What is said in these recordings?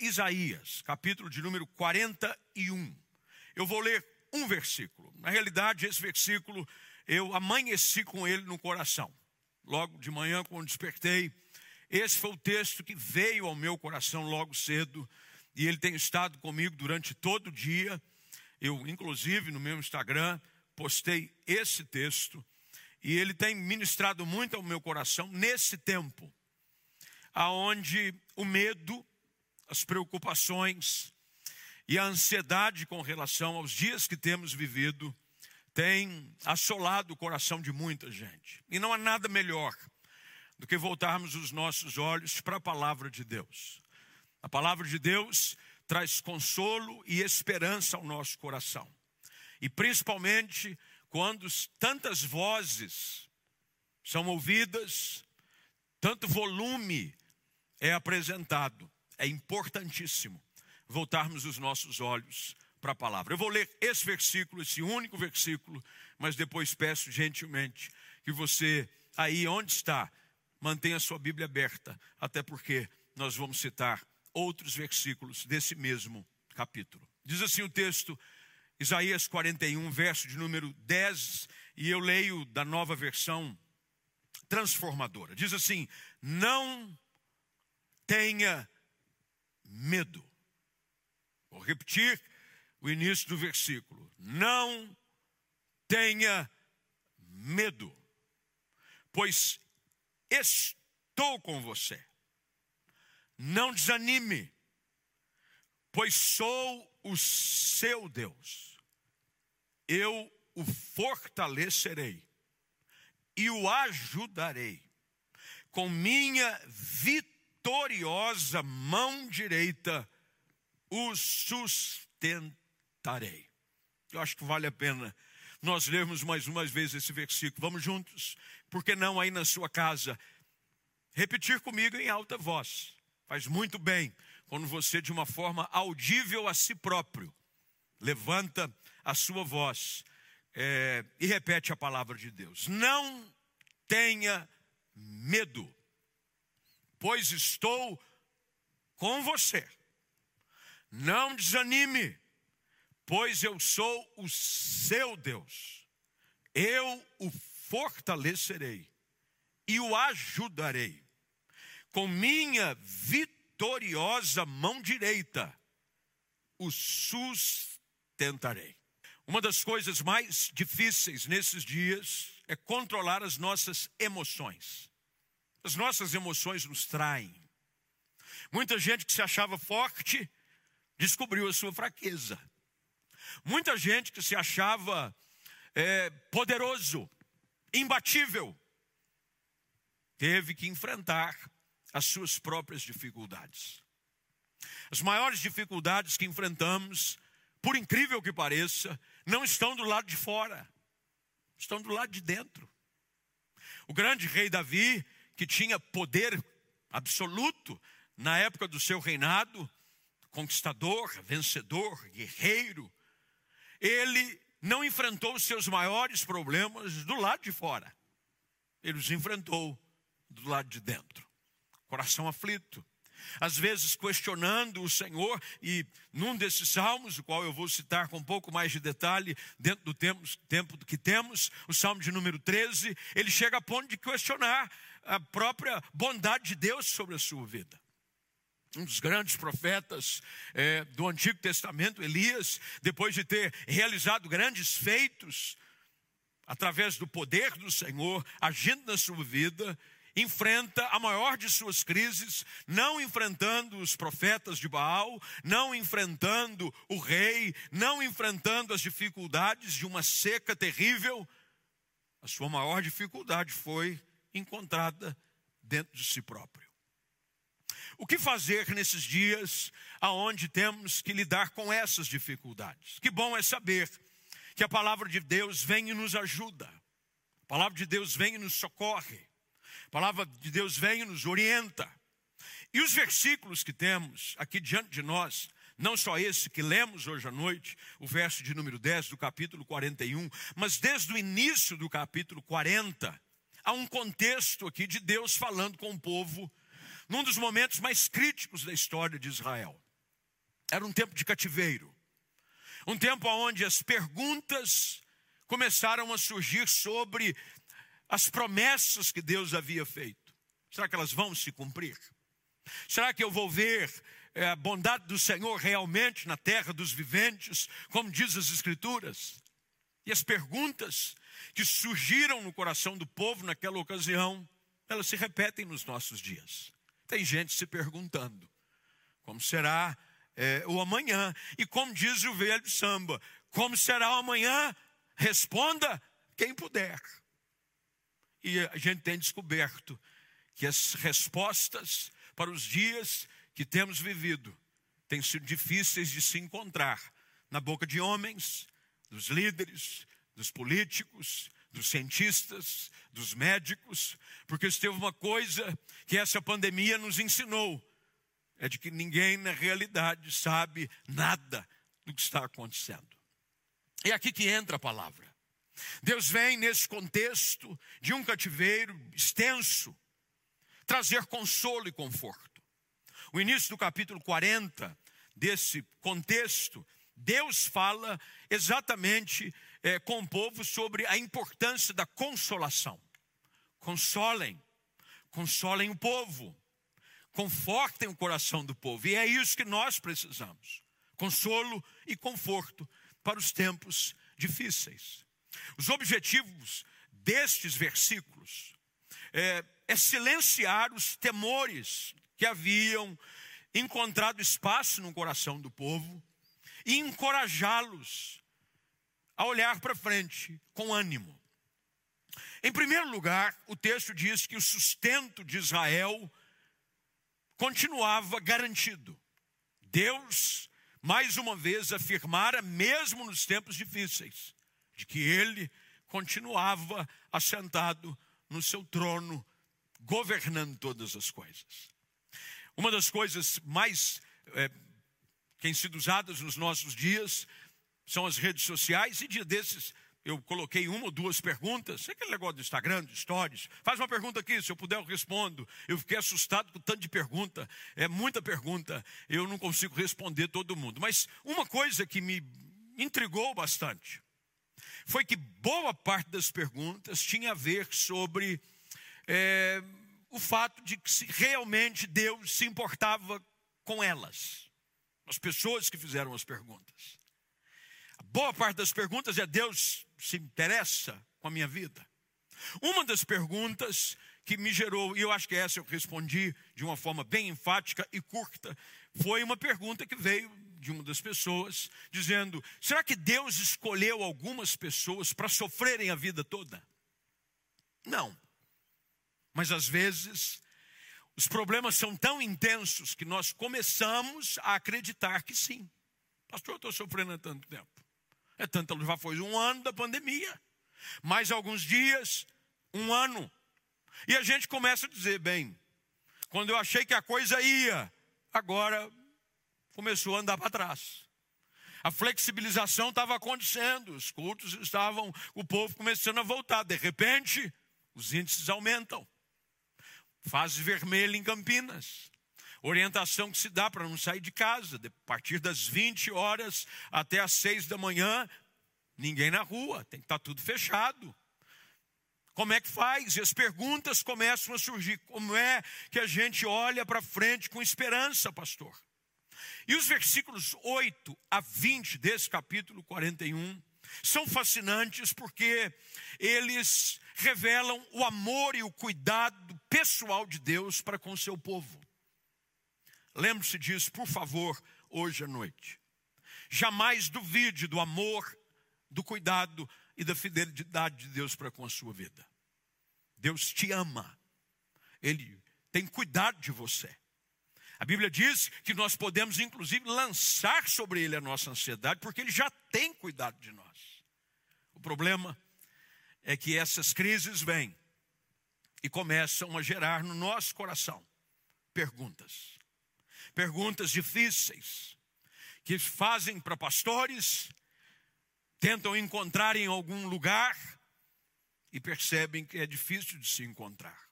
Isaías, capítulo de número 41. Eu vou ler um versículo. Na realidade, esse versículo eu amanheci com ele no coração. Logo de manhã, quando despertei, esse foi o texto que veio ao meu coração logo cedo e ele tem estado comigo durante todo o dia. Eu, inclusive, no meu Instagram, postei esse texto e ele tem ministrado muito ao meu coração nesse tempo, aonde o medo, as preocupações e a ansiedade com relação aos dias que temos vivido tem assolado o coração de muita gente. E não há nada melhor do que voltarmos os nossos olhos para a palavra de Deus. A palavra de Deus traz consolo e esperança ao nosso coração. E principalmente quando tantas vozes são ouvidas, tanto volume é apresentado, é importantíssimo voltarmos os nossos olhos para a palavra. Eu vou ler esse versículo, esse único versículo, mas depois peço gentilmente que você, aí onde está, mantenha a sua Bíblia aberta, até porque nós vamos citar outros versículos desse mesmo capítulo. Diz assim o texto, Isaías 41, verso de número 10, e eu leio da nova versão transformadora. Diz assim: Não tenha medo. Vou repetir o início do versículo. Não tenha medo, pois estou com você. Não desanime, pois sou o seu Deus. Eu o fortalecerei e o ajudarei com minha vitoriosa mão direita o sustentarei. Eu acho que vale a pena nós lermos mais uma vez esse versículo. Vamos juntos? Por que não aí na sua casa? Repetir comigo em alta voz. Faz muito bem quando você, de uma forma audível a si próprio, levanta a sua voz é, e repete a palavra de Deus. Não tenha medo, pois estou com você. Não desanime, pois eu sou o seu Deus. Eu o fortalecerei e o ajudarei. Com minha vitoriosa mão direita, o sustentarei. Uma das coisas mais difíceis nesses dias é controlar as nossas emoções. As nossas emoções nos traem. Muita gente que se achava forte descobriu a sua fraqueza. Muita gente que se achava é, poderoso, imbatível, teve que enfrentar as suas próprias dificuldades. As maiores dificuldades que enfrentamos, por incrível que pareça, não estão do lado de fora, estão do lado de dentro. O grande rei Davi, que tinha poder absoluto na época do seu reinado, conquistador, vencedor, guerreiro, ele não enfrentou os seus maiores problemas do lado de fora. Ele os enfrentou do lado de dentro. Coração aflito. Às vezes questionando o Senhor, e num desses salmos, o qual eu vou citar com um pouco mais de detalhe, dentro do tempo, tempo que temos, o salmo de número 13, ele chega a ponto de questionar a própria bondade de Deus sobre a sua vida um dos grandes profetas é, do Antigo Testamento, Elias, depois de ter realizado grandes feitos, através do poder do Senhor, agindo na sua vida, enfrenta a maior de suas crises, não enfrentando os profetas de Baal, não enfrentando o rei, não enfrentando as dificuldades de uma seca terrível. A sua maior dificuldade foi encontrada dentro de si próprio. O que fazer nesses dias aonde temos que lidar com essas dificuldades? Que bom é saber que a palavra de Deus vem e nos ajuda. A palavra de Deus vem e nos socorre. A palavra de Deus vem e nos orienta. E os versículos que temos aqui diante de nós, não só esse que lemos hoje à noite, o verso de número 10 do capítulo 41, mas desde o início do capítulo 40, há um contexto aqui de Deus falando com o povo num dos momentos mais críticos da história de Israel. Era um tempo de cativeiro. Um tempo onde as perguntas começaram a surgir sobre as promessas que Deus havia feito. Será que elas vão se cumprir? Será que eu vou ver é, a bondade do Senhor realmente na terra dos viventes, como diz as Escrituras? E as perguntas que surgiram no coração do povo naquela ocasião, elas se repetem nos nossos dias. Tem gente se perguntando: como será é, o amanhã? E como diz o velho samba: como será o amanhã? Responda quem puder. E a gente tem descoberto que as respostas para os dias que temos vivido têm sido difíceis de se encontrar na boca de homens, dos líderes, dos políticos, dos cientistas, dos médicos, porque se teve uma coisa que essa pandemia nos ensinou, é de que ninguém na realidade sabe nada do que está acontecendo. É aqui que entra a palavra. Deus vem nesse contexto de um cativeiro extenso trazer consolo e conforto. O início do capítulo 40 desse contexto, Deus fala exatamente é, com o povo sobre a importância da consolação. Consolem, consolem o povo, confortem o coração do povo, e é isso que nós precisamos: consolo e conforto para os tempos difíceis. Os objetivos destes versículos é, é silenciar os temores que haviam encontrado espaço no coração do povo e encorajá-los a olhar para frente com ânimo. Em primeiro lugar, o texto diz que o sustento de Israel continuava garantido. Deus, mais uma vez, afirmara, mesmo nos tempos difíceis, de que ele continuava assentado no seu trono, governando todas as coisas. Uma das coisas mais é, que têm sido usadas nos nossos dias são as redes sociais, e dia desses eu coloquei uma ou duas perguntas, aquele negócio do Instagram, de stories, faz uma pergunta aqui, se eu puder eu respondo. Eu fiquei assustado com o tanto de pergunta, é muita pergunta, eu não consigo responder todo mundo. Mas uma coisa que me intrigou bastante foi que boa parte das perguntas tinha a ver sobre é, o fato de que realmente Deus se importava com elas, as pessoas que fizeram as perguntas. Boa parte das perguntas é: Deus se interessa com a minha vida? Uma das perguntas que me gerou, e eu acho que essa eu respondi de uma forma bem enfática e curta, foi uma pergunta que veio de uma das pessoas, dizendo: será que Deus escolheu algumas pessoas para sofrerem a vida toda? Não. Mas às vezes, os problemas são tão intensos que nós começamos a acreditar que sim. Pastor, eu estou sofrendo há tanto tempo. É tanto, já foi um ano da pandemia. Mais alguns dias, um ano. E a gente começa a dizer, bem, quando eu achei que a coisa ia, agora começou a andar para trás. A flexibilização estava acontecendo, os cultos estavam, o povo começando a voltar. De repente, os índices aumentam. Fase vermelha em Campinas. Orientação que se dá para não sair de casa, a partir das 20 horas até as 6 da manhã, ninguém na rua, tem que estar tá tudo fechado. Como é que faz? E as perguntas começam a surgir. Como é que a gente olha para frente com esperança, pastor? E os versículos 8 a 20 desse capítulo 41 são fascinantes porque eles revelam o amor e o cuidado pessoal de Deus para com o seu povo. Lembre-se disso, por favor, hoje à noite. Jamais duvide do amor, do cuidado e da fidelidade de Deus para com a sua vida. Deus te ama, Ele tem cuidado de você. A Bíblia diz que nós podemos, inclusive, lançar sobre Ele a nossa ansiedade, porque Ele já tem cuidado de nós. O problema é que essas crises vêm e começam a gerar no nosso coração perguntas perguntas difíceis que fazem para pastores, tentam encontrar em algum lugar e percebem que é difícil de se encontrar.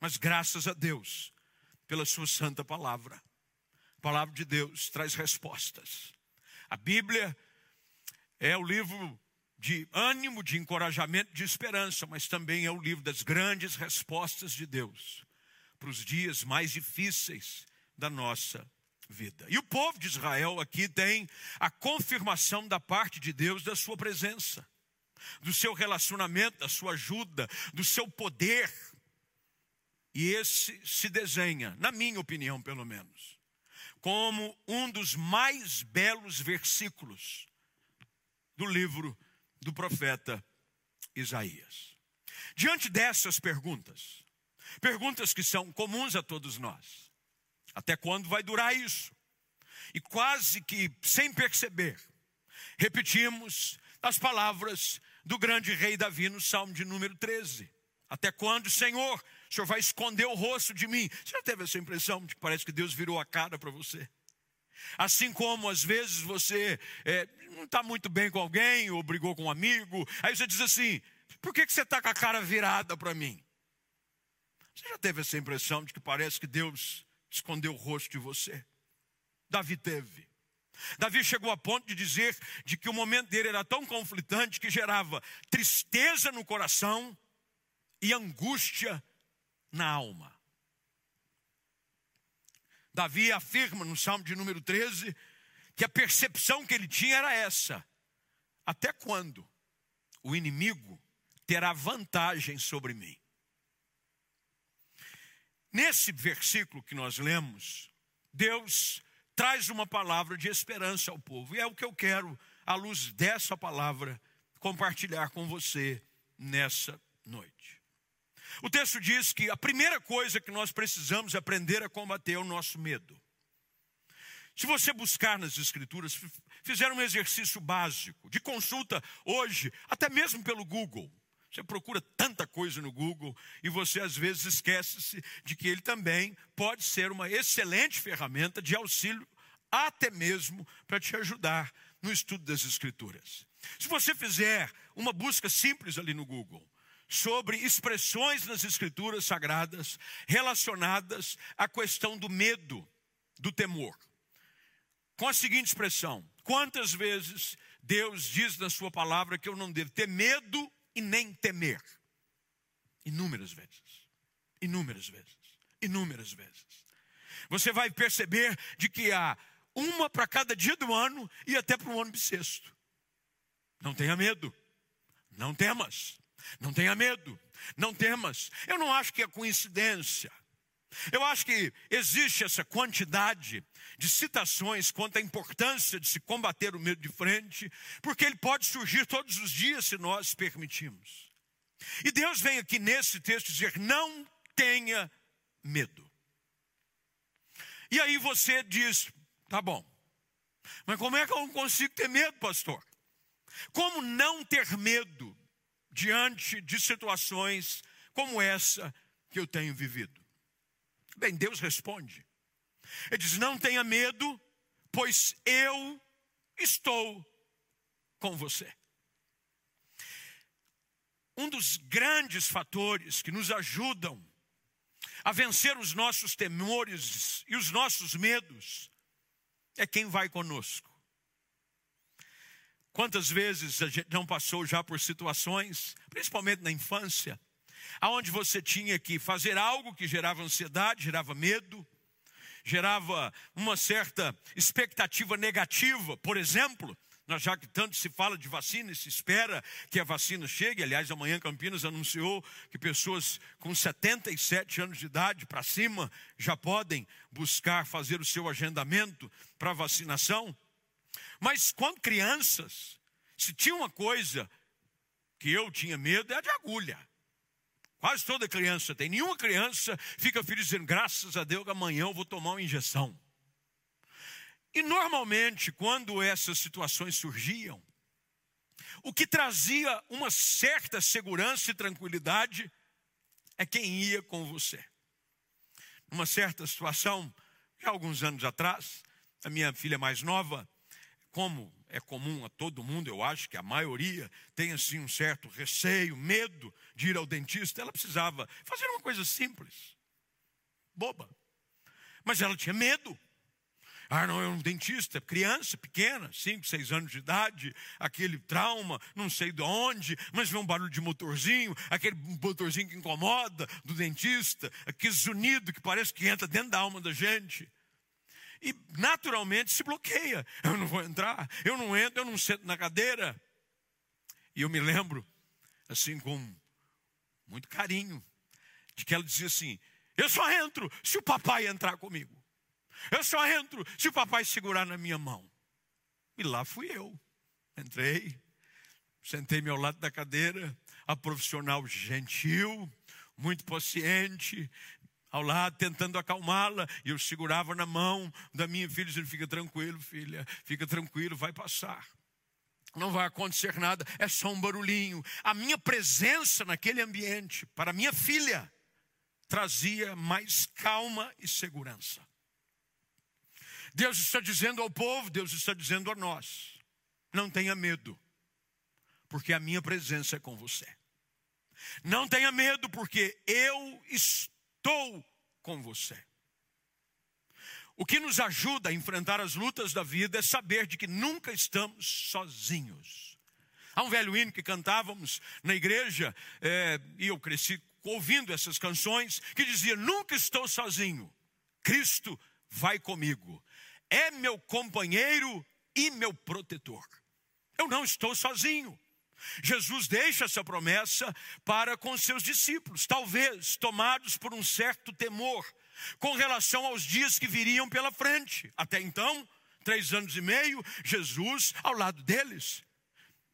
Mas graças a Deus, pela Sua santa palavra, A palavra de Deus traz respostas. A Bíblia é o livro de ânimo, de encorajamento, de esperança, mas também é o livro das grandes respostas de Deus para os dias mais difíceis da nossa vida. E o povo de Israel aqui tem a confirmação da parte de Deus da sua presença, do seu relacionamento, da sua ajuda, do seu poder. E esse se desenha, na minha opinião, pelo menos, como um dos mais belos versículos do livro do profeta Isaías. Diante dessas perguntas, perguntas que são comuns a todos nós, até quando vai durar isso? E quase que sem perceber, repetimos as palavras do grande rei Davi no Salmo de número 13. Até quando, Senhor, o Senhor vai esconder o rosto de mim? Você já teve essa impressão de que parece que Deus virou a cara para você? Assim como às vezes você é, não está muito bem com alguém, ou brigou com um amigo, aí você diz assim: por que, que você está com a cara virada para mim? Você já teve essa impressão de que parece que Deus escondeu o rosto de você? Davi teve. Davi chegou a ponto de dizer de que o momento dele era tão conflitante que gerava tristeza no coração e angústia na alma. Davi afirma no Salmo de número 13 que a percepção que ele tinha era essa: até quando o inimigo terá vantagem sobre mim? Nesse versículo que nós lemos, Deus traz uma palavra de esperança ao povo, e é o que eu quero, à luz dessa palavra, compartilhar com você nessa noite. O texto diz que a primeira coisa que nós precisamos aprender a combater é o nosso medo. Se você buscar nas Escrituras, fizeram um exercício básico de consulta hoje, até mesmo pelo Google. Você procura tanta coisa no Google e você às vezes esquece-se de que ele também pode ser uma excelente ferramenta de auxílio, até mesmo para te ajudar no estudo das Escrituras. Se você fizer uma busca simples ali no Google, sobre expressões nas Escrituras Sagradas relacionadas à questão do medo, do temor. Com a seguinte expressão: quantas vezes Deus diz na Sua palavra que eu não devo ter medo e nem temer? Inúmeras vezes, inúmeras vezes, inúmeras vezes. Você vai perceber de que há uma para cada dia do ano e até para o ano bissexto. Não tenha medo, não temas. Não tenha medo, não temas. Eu não acho que é coincidência. Eu acho que existe essa quantidade de citações quanto à importância de se combater o medo de frente, porque ele pode surgir todos os dias se nós permitirmos. E Deus vem aqui nesse texto dizer: não tenha medo. E aí você diz: tá bom, mas como é que eu não consigo ter medo, pastor? Como não ter medo diante de situações como essa que eu tenho vivido? Bem, Deus responde. Ele diz: Não tenha medo, pois eu estou com você. Um dos grandes fatores que nos ajudam a vencer os nossos temores e os nossos medos é quem vai conosco. Quantas vezes a gente não passou já por situações, principalmente na infância, aonde você tinha que fazer algo que gerava ansiedade, gerava medo, gerava uma certa expectativa negativa, por exemplo, já que tanto se fala de vacina e se espera que a vacina chegue, aliás, amanhã Campinas anunciou que pessoas com 77 anos de idade para cima já podem buscar fazer o seu agendamento para vacinação. Mas quando crianças, se tinha uma coisa que eu tinha medo, é de agulha. Quase toda criança tem. Nenhuma criança fica feliz dizendo, graças a Deus, amanhã eu vou tomar uma injeção. E normalmente, quando essas situações surgiam, o que trazia uma certa segurança e tranquilidade é quem ia com você. Numa certa situação, já alguns anos atrás, a minha filha mais nova como é comum a todo mundo, eu acho que a maioria tem assim um certo receio, medo de ir ao dentista, ela precisava fazer uma coisa simples, boba. Mas ela tinha medo. Ah, não, é um dentista, criança, pequena, 5, 6 anos de idade, aquele trauma, não sei de onde, mas vê um barulho de motorzinho, aquele motorzinho que incomoda do dentista, aquele zunido que parece que entra dentro da alma da gente. E naturalmente se bloqueia. Eu não vou entrar, eu não entro, eu não sento na cadeira. E eu me lembro, assim, com muito carinho, de que ela dizia assim: Eu só entro se o papai entrar comigo. Eu só entro se o papai segurar na minha mão. E lá fui eu. Entrei, sentei-me ao lado da cadeira, a profissional gentil, muito paciente, ao lado, tentando acalmá-la, e eu segurava na mão da minha filha, dizendo: Fica tranquilo, filha, fica tranquilo, vai passar. Não vai acontecer nada, é só um barulhinho. A minha presença naquele ambiente, para minha filha, trazia mais calma e segurança. Deus está dizendo ao povo, Deus está dizendo a nós: não tenha medo, porque a minha presença é com você. Não tenha medo, porque eu estou com você. O que nos ajuda a enfrentar as lutas da vida é saber de que nunca estamos sozinhos. Há um velho hino que cantávamos na igreja, é, e eu cresci ouvindo essas canções, que dizia: Nunca estou sozinho, Cristo vai comigo é meu companheiro e meu protetor. Eu não estou sozinho. Jesus deixa essa promessa para com seus discípulos, talvez tomados por um certo temor com relação aos dias que viriam pela frente. Até então, três anos e meio, Jesus ao lado deles.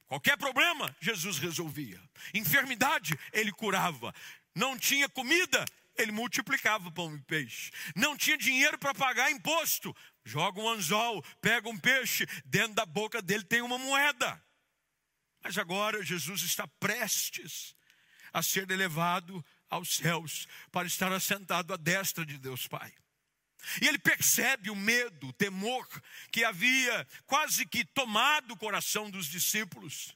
Qualquer problema, Jesus resolvia. Enfermidade, ele curava. Não tinha comida, ele multiplicava pão e peixe. Não tinha dinheiro para pagar imposto, joga um anzol, pega um peixe, dentro da boca dele tem uma moeda. Mas agora Jesus está prestes a ser elevado aos céus para estar assentado à destra de Deus Pai. E ele percebe o medo, o temor que havia quase que tomado o coração dos discípulos.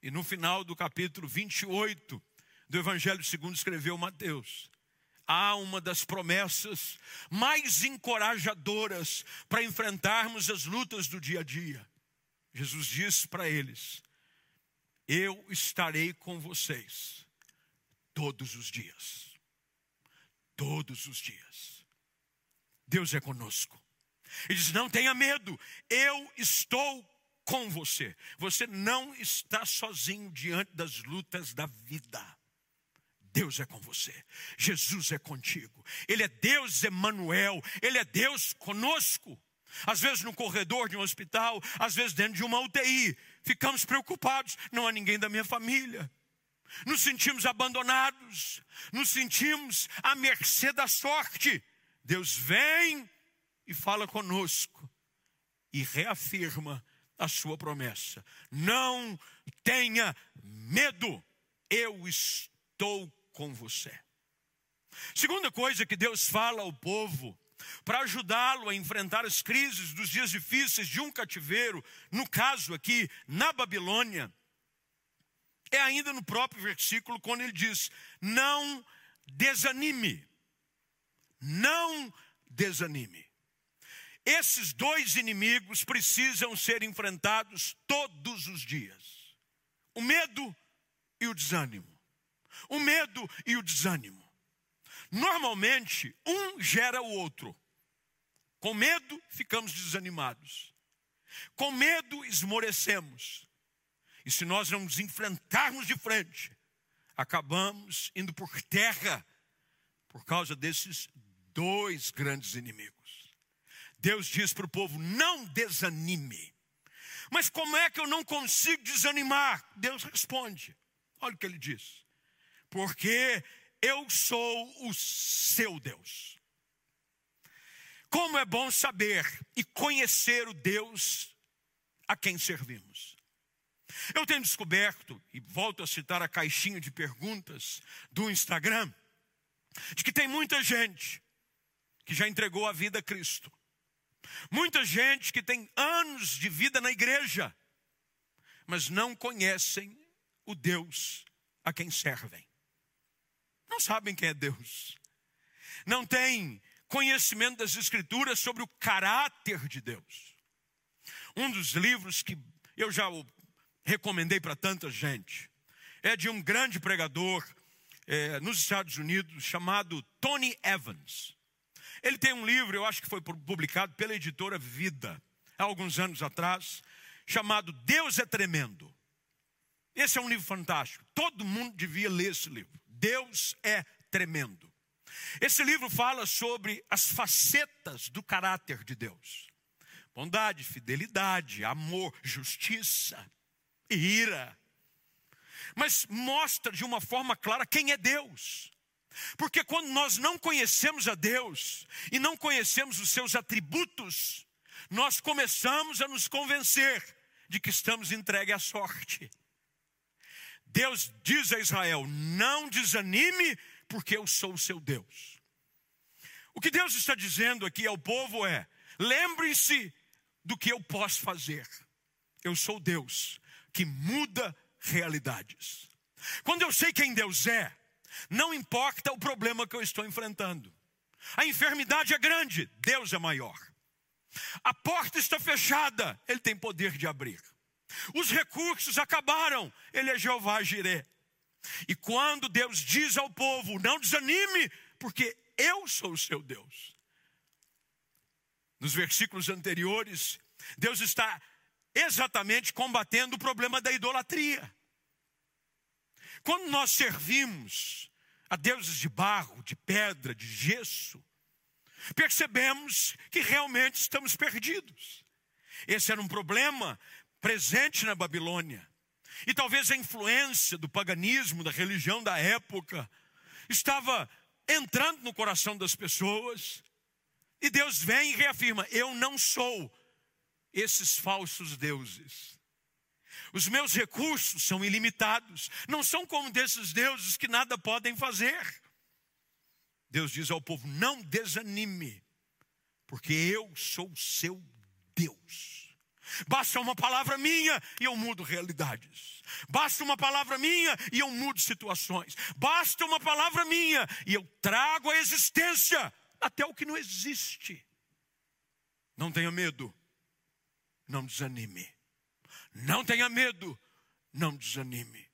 E no final do capítulo 28 do Evangelho segundo escreveu Mateus, há uma das promessas mais encorajadoras para enfrentarmos as lutas do dia a dia. Jesus disse para eles: Eu estarei com vocês todos os dias. Todos os dias. Deus é conosco. Ele diz: Não tenha medo, eu estou com você. Você não está sozinho diante das lutas da vida. Deus é com você, Jesus é contigo, Ele é Deus Emanuel, Ele é Deus conosco. Às vezes no corredor de um hospital, às vezes dentro de uma UTI, ficamos preocupados, não há ninguém da minha família. Nos sentimos abandonados, nos sentimos à mercê da sorte. Deus vem e fala conosco e reafirma a sua promessa. Não tenha medo, eu estou com você. Segunda coisa que Deus fala ao povo, para ajudá-lo a enfrentar as crises dos dias difíceis de um cativeiro, no caso aqui, na Babilônia, é ainda no próprio versículo, quando ele diz: Não desanime, não desanime. Esses dois inimigos precisam ser enfrentados todos os dias: o medo e o desânimo o medo e o desânimo. Normalmente, um gera o outro. Com medo, ficamos desanimados. Com medo, esmorecemos. E se nós não nos enfrentarmos de frente, acabamos indo por terra por causa desses dois grandes inimigos. Deus diz para o povo: não desanime. Mas como é que eu não consigo desanimar? Deus responde: olha o que ele diz porque eu sou o seu Deus. Como é bom saber e conhecer o Deus a quem servimos. Eu tenho descoberto, e volto a citar a caixinha de perguntas do Instagram, de que tem muita gente que já entregou a vida a Cristo. Muita gente que tem anos de vida na igreja, mas não conhecem o Deus a quem servem não sabem quem é Deus, não têm conhecimento das Escrituras sobre o caráter de Deus. Um dos livros que eu já recomendei para tanta gente é de um grande pregador é, nos Estados Unidos chamado Tony Evans. Ele tem um livro, eu acho que foi publicado pela editora Vida, há alguns anos atrás, chamado Deus é Tremendo. Esse é um livro fantástico. Todo mundo devia ler esse livro. Deus é tremendo. Esse livro fala sobre as facetas do caráter de Deus: bondade, fidelidade, amor, justiça, ira. Mas mostra de uma forma clara quem é Deus. Porque quando nós não conhecemos a Deus e não conhecemos os seus atributos, nós começamos a nos convencer de que estamos entregues à sorte. Deus diz a Israel: não desanime, porque eu sou o seu Deus. O que Deus está dizendo aqui ao povo é: lembrem-se do que eu posso fazer. Eu sou Deus que muda realidades. Quando eu sei quem Deus é, não importa o problema que eu estou enfrentando. A enfermidade é grande, Deus é maior. A porta está fechada, Ele tem poder de abrir. Os recursos acabaram, Ele é Jeová Jiré. E quando Deus diz ao povo: não desanime, porque eu sou o seu Deus. Nos versículos anteriores, Deus está exatamente combatendo o problema da idolatria. Quando nós servimos a deuses de barro, de pedra, de gesso, percebemos que realmente estamos perdidos. Esse era um problema presente na Babilônia. E talvez a influência do paganismo, da religião da época, estava entrando no coração das pessoas. E Deus vem e reafirma: Eu não sou esses falsos deuses. Os meus recursos são ilimitados, não são como desses deuses que nada podem fazer. Deus diz ao povo: não desanime, porque eu sou o seu Deus. Basta uma palavra minha e eu mudo realidades. Basta uma palavra minha e eu mudo situações. Basta uma palavra minha e eu trago a existência até o que não existe. Não tenha medo, não desanime. Não tenha medo, não desanime.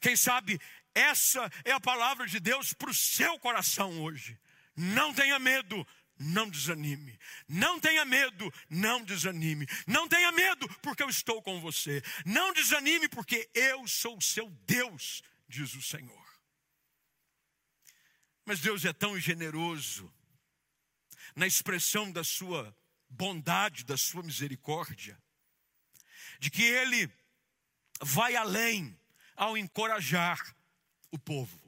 Quem sabe essa é a palavra de Deus para o seu coração hoje. Não tenha medo, não desanime. Não tenha medo, não desanime. Não tenha medo, porque eu estou com você. Não desanime, porque eu sou o seu Deus, diz o Senhor. Mas Deus é tão generoso na expressão da sua bondade, da sua misericórdia, de que Ele vai além ao encorajar o povo.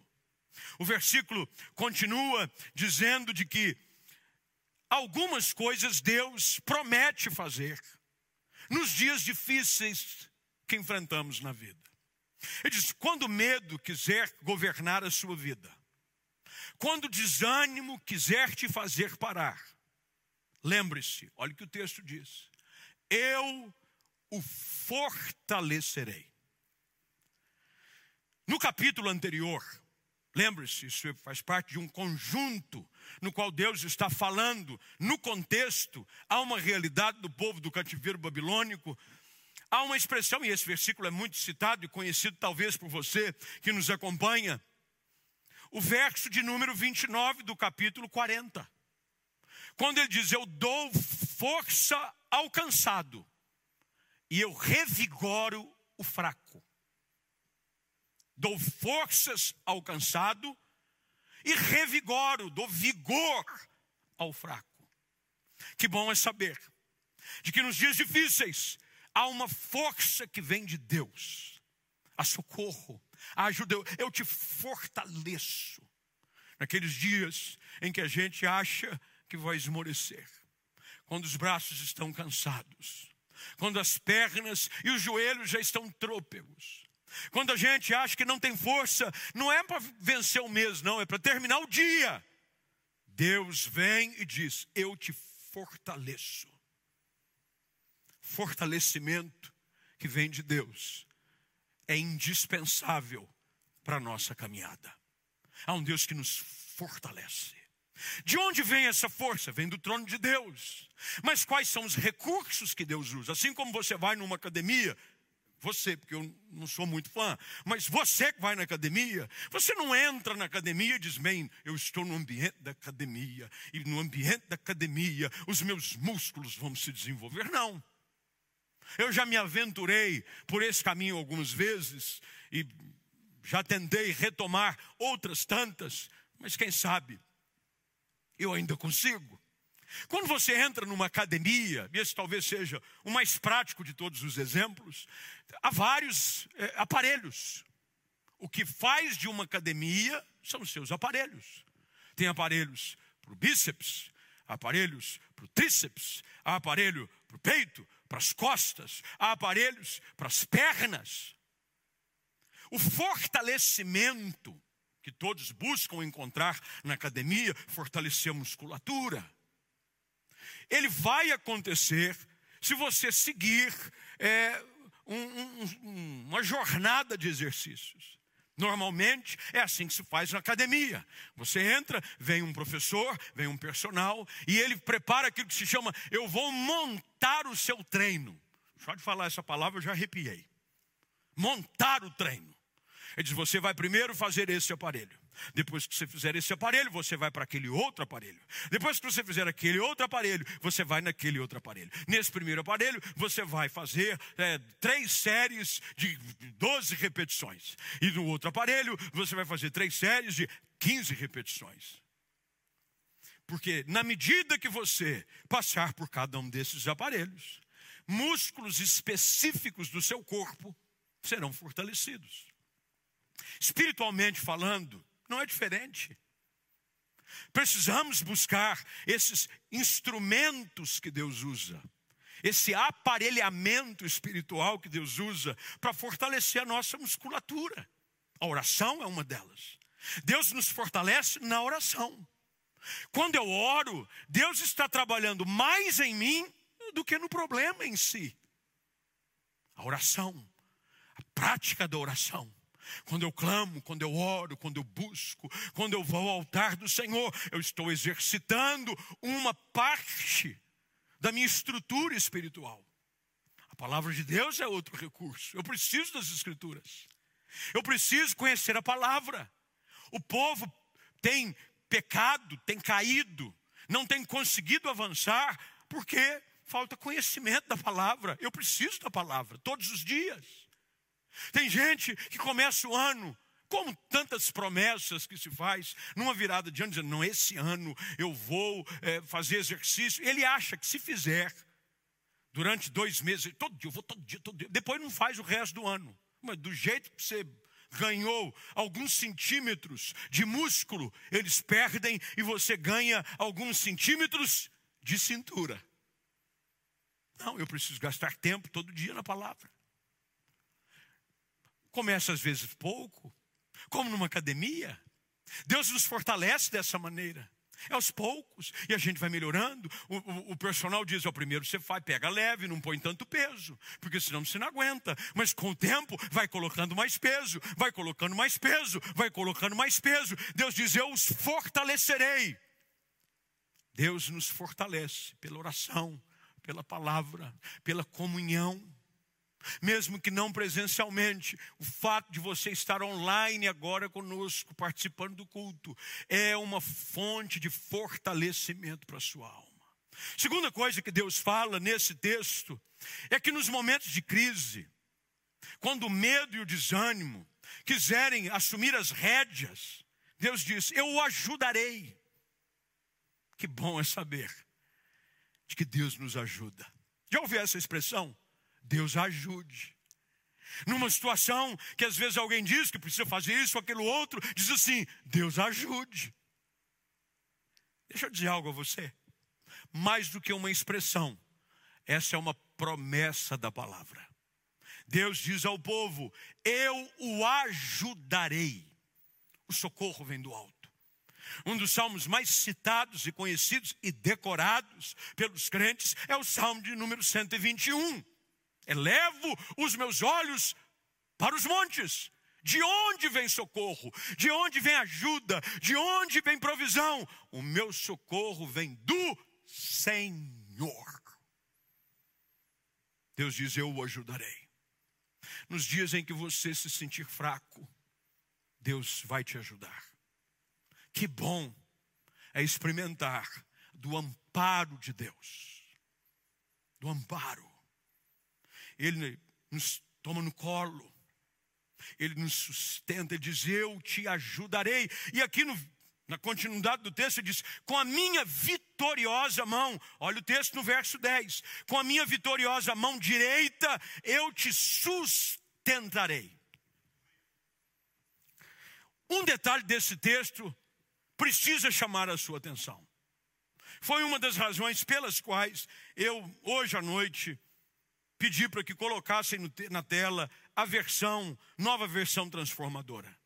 O versículo continua dizendo de que algumas coisas Deus promete fazer nos dias difíceis que enfrentamos na vida. Ele diz: quando o medo quiser governar a sua vida, quando o desânimo quiser te fazer parar, lembre-se, olha o que o texto diz: eu o fortalecerei. No capítulo anterior, Lembre-se, isso faz parte de um conjunto no qual Deus está falando, no contexto, há uma realidade do povo do cativeiro babilônico, há uma expressão, e esse versículo é muito citado e conhecido talvez por você que nos acompanha, o verso de número 29 do capítulo 40. Quando ele diz: Eu dou força ao cansado e eu revigoro o fraco. Dou forças ao cansado revigoro, dou vigor ao fraco. Que bom é saber de que nos dias difíceis há uma força que vem de Deus, a socorro, a ajuda. Eu te fortaleço naqueles dias em que a gente acha que vai esmorecer, quando os braços estão cansados, quando as pernas e os joelhos já estão trôpegos, quando a gente acha que não tem força, não é para vencer o mês, não, é para terminar o dia. Deus vem e diz: Eu te fortaleço. Fortalecimento que vem de Deus é indispensável para a nossa caminhada. Há um Deus que nos fortalece. De onde vem essa força? Vem do trono de Deus. Mas quais são os recursos que Deus usa? Assim como você vai numa academia, você, porque eu não sou muito fã, mas você que vai na academia, você não entra na academia e diz, bem, eu estou no ambiente da academia, e no ambiente da academia os meus músculos vão se desenvolver. Não. Eu já me aventurei por esse caminho algumas vezes e já tentei retomar outras tantas, mas quem sabe eu ainda consigo. Quando você entra numa academia, e esse talvez seja o mais prático de todos os exemplos, há vários é, aparelhos. O que faz de uma academia são os seus aparelhos. Tem aparelhos para o bíceps, aparelhos para o tríceps, há aparelho para o peito, para as costas, há aparelhos para as pernas. O fortalecimento que todos buscam encontrar na academia, fortalecer a musculatura. Ele vai acontecer se você seguir é, um, um, uma jornada de exercícios. Normalmente é assim que se faz na academia. Você entra, vem um professor, vem um personal, e ele prepara aquilo que se chama: eu vou montar o seu treino. Só de falar essa palavra eu já arrepiei. Montar o treino. Ele diz: você vai primeiro fazer esse aparelho. Depois que você fizer esse aparelho, você vai para aquele outro aparelho. Depois que você fizer aquele outro aparelho, você vai naquele outro aparelho. Nesse primeiro aparelho, você vai fazer é, três séries de 12 repetições. E no outro aparelho, você vai fazer três séries de 15 repetições. Porque na medida que você passar por cada um desses aparelhos, músculos específicos do seu corpo serão fortalecidos. Espiritualmente falando, não é diferente. Precisamos buscar esses instrumentos que Deus usa, esse aparelhamento espiritual que Deus usa para fortalecer a nossa musculatura. A oração é uma delas. Deus nos fortalece na oração. Quando eu oro, Deus está trabalhando mais em mim do que no problema em si. A oração, a prática da oração quando eu clamo, quando eu oro, quando eu busco, quando eu vou ao altar do Senhor, eu estou exercitando uma parte da minha estrutura espiritual. A palavra de Deus é outro recurso. Eu preciso das Escrituras. Eu preciso conhecer a palavra. O povo tem pecado, tem caído, não tem conseguido avançar, porque falta conhecimento da palavra. Eu preciso da palavra todos os dias. Tem gente que começa o ano como tantas promessas que se faz, numa virada de ano, dizendo: não, esse ano eu vou é, fazer exercício. Ele acha que se fizer durante dois meses, todo dia, eu vou todo dia, todo dia, depois não faz o resto do ano. Mas do jeito que você ganhou alguns centímetros de músculo, eles perdem e você ganha alguns centímetros de cintura. Não, eu preciso gastar tempo todo dia na palavra. Começa às vezes pouco, como numa academia. Deus nos fortalece dessa maneira. É aos poucos, e a gente vai melhorando. O, o, o personal diz: ao primeiro você vai, pega leve, não põe tanto peso, porque senão você não aguenta. Mas com o tempo, vai colocando mais peso, vai colocando mais peso, vai colocando mais peso. Deus diz: Eu os fortalecerei. Deus nos fortalece pela oração, pela palavra, pela comunhão. Mesmo que não presencialmente, o fato de você estar online agora conosco, participando do culto, é uma fonte de fortalecimento para a sua alma. Segunda coisa que Deus fala nesse texto é que nos momentos de crise, quando o medo e o desânimo quiserem assumir as rédeas, Deus diz: Eu o ajudarei. Que bom é saber de que Deus nos ajuda. Já ouviu essa expressão? Deus ajude. Numa situação que às vezes alguém diz que precisa fazer isso ou aquilo outro, diz assim: Deus ajude. Deixa eu dizer algo a você. Mais do que uma expressão, essa é uma promessa da palavra. Deus diz ao povo: Eu o ajudarei. O socorro vem do alto. Um dos salmos mais citados e conhecidos e decorados pelos crentes é o salmo de número 121. Elevo os meus olhos para os montes. De onde vem socorro? De onde vem ajuda? De onde vem provisão? O meu socorro vem do Senhor. Deus diz: Eu o ajudarei. Nos dias em que você se sentir fraco, Deus vai te ajudar. Que bom é experimentar do amparo de Deus. Do amparo. Ele nos toma no colo. Ele nos sustenta, ele diz: Eu te ajudarei. E aqui no, na continuidade do texto, ele diz: Com a minha vitoriosa mão, olha o texto no verso 10: Com a minha vitoriosa mão direita, eu te sustentarei. Um detalhe desse texto precisa chamar a sua atenção. Foi uma das razões pelas quais eu, hoje à noite, pedi para que colocassem na tela a versão, nova versão transformadora.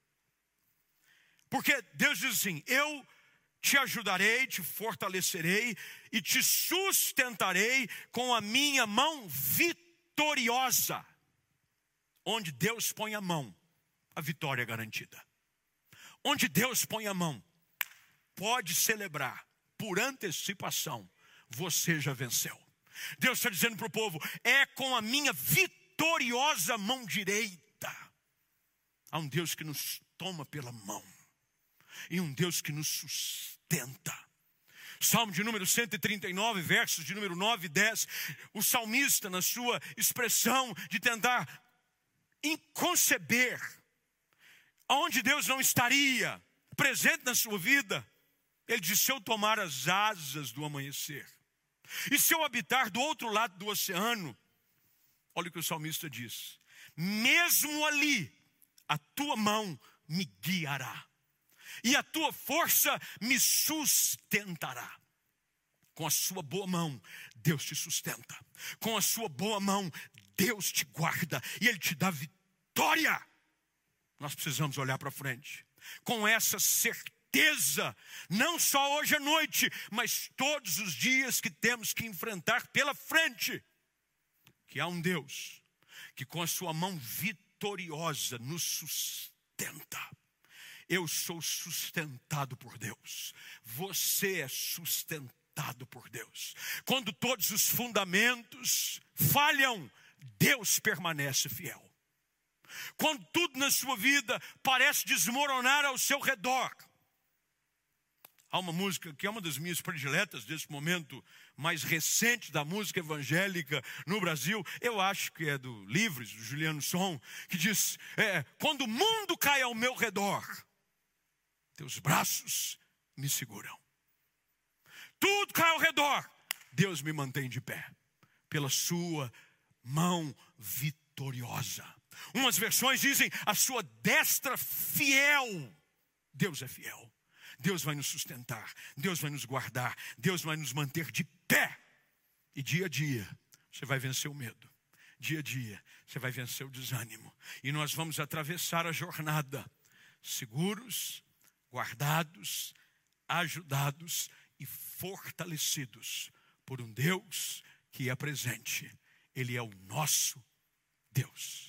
Porque Deus diz assim: Eu te ajudarei, te fortalecerei e te sustentarei com a minha mão vitoriosa. Onde Deus põe a mão, a vitória é garantida. Onde Deus põe a mão, pode celebrar por antecipação, você já venceu. Deus está dizendo para o povo: é com a minha vitoriosa mão direita. Há um Deus que nos toma pela mão, e um Deus que nos sustenta. Salmo de número 139, versos de número 9 e 10. O salmista, na sua expressão de tentar conceber aonde Deus não estaria presente na sua vida, ele diz: Se eu tomar as asas do amanhecer, e se eu habitar do outro lado do oceano, olha o que o salmista diz: mesmo ali, a tua mão me guiará, e a tua força me sustentará. Com a sua boa mão, Deus te sustenta. Com a sua boa mão, Deus te guarda e Ele te dá vitória. Nós precisamos olhar para frente com essa certeza certeza, não só hoje à noite, mas todos os dias que temos que enfrentar pela frente, que há um Deus que com a sua mão vitoriosa nos sustenta. Eu sou sustentado por Deus, você é sustentado por Deus. Quando todos os fundamentos falham, Deus permanece fiel. Quando tudo na sua vida parece desmoronar ao seu redor, Há uma música que é uma das minhas prediletas desse momento mais recente da música evangélica no Brasil. Eu acho que é do Livres, do Juliano Som, que diz: é, Quando o mundo cai ao meu redor, teus braços me seguram. Tudo cai ao redor, Deus me mantém de pé, pela sua mão vitoriosa. Umas versões dizem: a sua destra fiel. Deus é fiel. Deus vai nos sustentar, Deus vai nos guardar, Deus vai nos manter de pé. E dia a dia, você vai vencer o medo. Dia a dia, você vai vencer o desânimo. E nós vamos atravessar a jornada seguros, guardados, ajudados e fortalecidos por um Deus que é presente. Ele é o nosso Deus.